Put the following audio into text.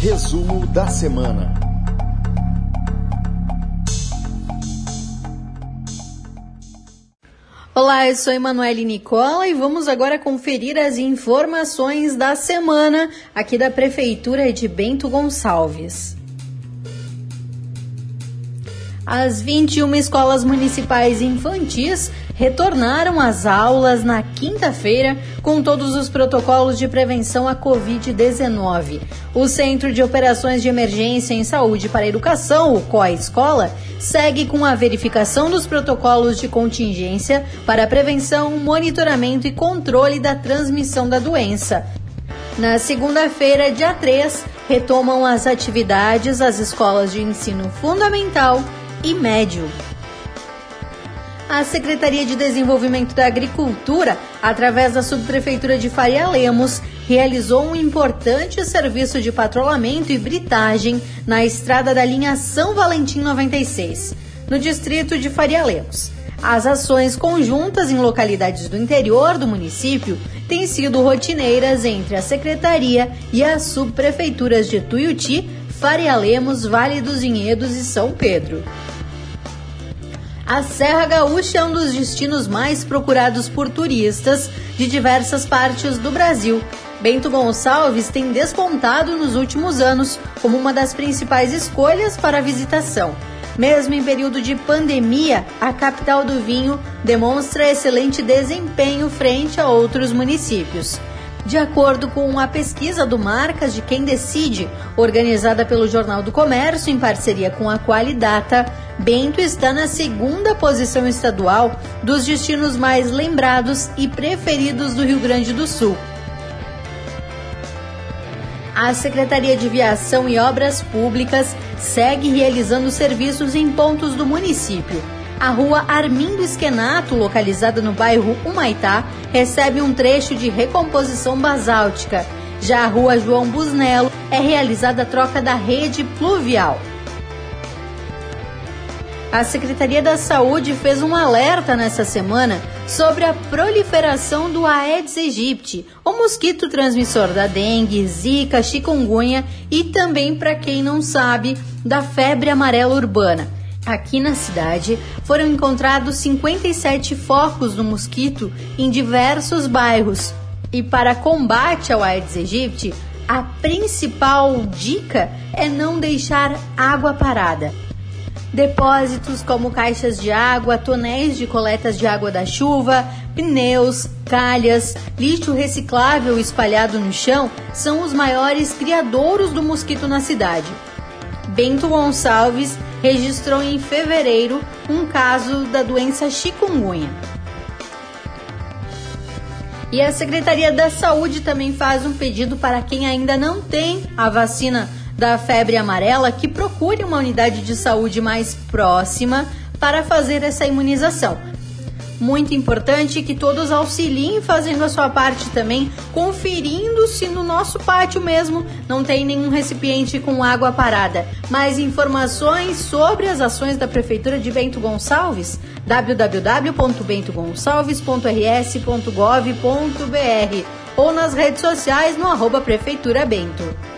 Resumo da semana. Olá, eu sou Emanuele Nicola e vamos agora conferir as informações da semana aqui da Prefeitura de Bento Gonçalves. As 21 escolas municipais infantis retornaram às aulas na quinta-feira com todos os protocolos de prevenção à Covid-19. O Centro de Operações de Emergência em Saúde para a Educação, o COA Escola, segue com a verificação dos protocolos de contingência para a prevenção, monitoramento e controle da transmissão da doença. Na segunda-feira, dia 3, retomam as atividades as escolas de ensino fundamental e médio. A Secretaria de Desenvolvimento da Agricultura, através da Subprefeitura de Faria Lemos, realizou um importante serviço de patrulhamento e britagem na estrada da linha São Valentim 96, no distrito de Faria Lemos. As ações conjuntas em localidades do interior do município têm sido rotineiras entre a Secretaria e as subprefeituras de Tuiuti, Faria Lemos, Vale dos Vinhedos e São Pedro. A Serra Gaúcha é um dos destinos mais procurados por turistas de diversas partes do Brasil. Bento Gonçalves tem despontado nos últimos anos como uma das principais escolhas para a visitação. Mesmo em período de pandemia, a capital do vinho demonstra excelente desempenho frente a outros municípios. De acordo com a pesquisa do Marcas de Quem Decide, organizada pelo Jornal do Comércio em parceria com a Qualidata, Bento está na segunda posição estadual dos destinos mais lembrados e preferidos do Rio Grande do Sul. A Secretaria de Viação e Obras Públicas segue realizando serviços em pontos do município. A rua Armindo Esquenato, localizada no bairro Humaitá, recebe um trecho de recomposição basáltica. Já a rua João Busnello é realizada a troca da rede pluvial. A Secretaria da Saúde fez um alerta nessa semana sobre a proliferação do Aedes aegypti, o mosquito transmissor da dengue, zika, chikungunya e também, para quem não sabe, da febre amarela urbana. Aqui na cidade foram encontrados 57 focos do mosquito em diversos bairros. E para combate ao Aedes aegypti, a principal dica é não deixar água parada. Depósitos como caixas de água, tonéis de coletas de água da chuva, pneus, calhas, lixo reciclável espalhado no chão são os maiores criadouros do mosquito na cidade. Bento Gonçalves registrou em fevereiro um caso da doença chikungunya. E a Secretaria da Saúde também faz um pedido para quem ainda não tem a vacina da febre amarela que procure uma unidade de saúde mais próxima para fazer essa imunização. Muito importante que todos auxiliem fazendo a sua parte também, conferindo se no nosso pátio mesmo não tem nenhum recipiente com água parada. Mais informações sobre as ações da Prefeitura de Bento Gonçalves? www.bentogonçalves.rs.gov.br ou nas redes sociais no arroba Prefeitura Bento.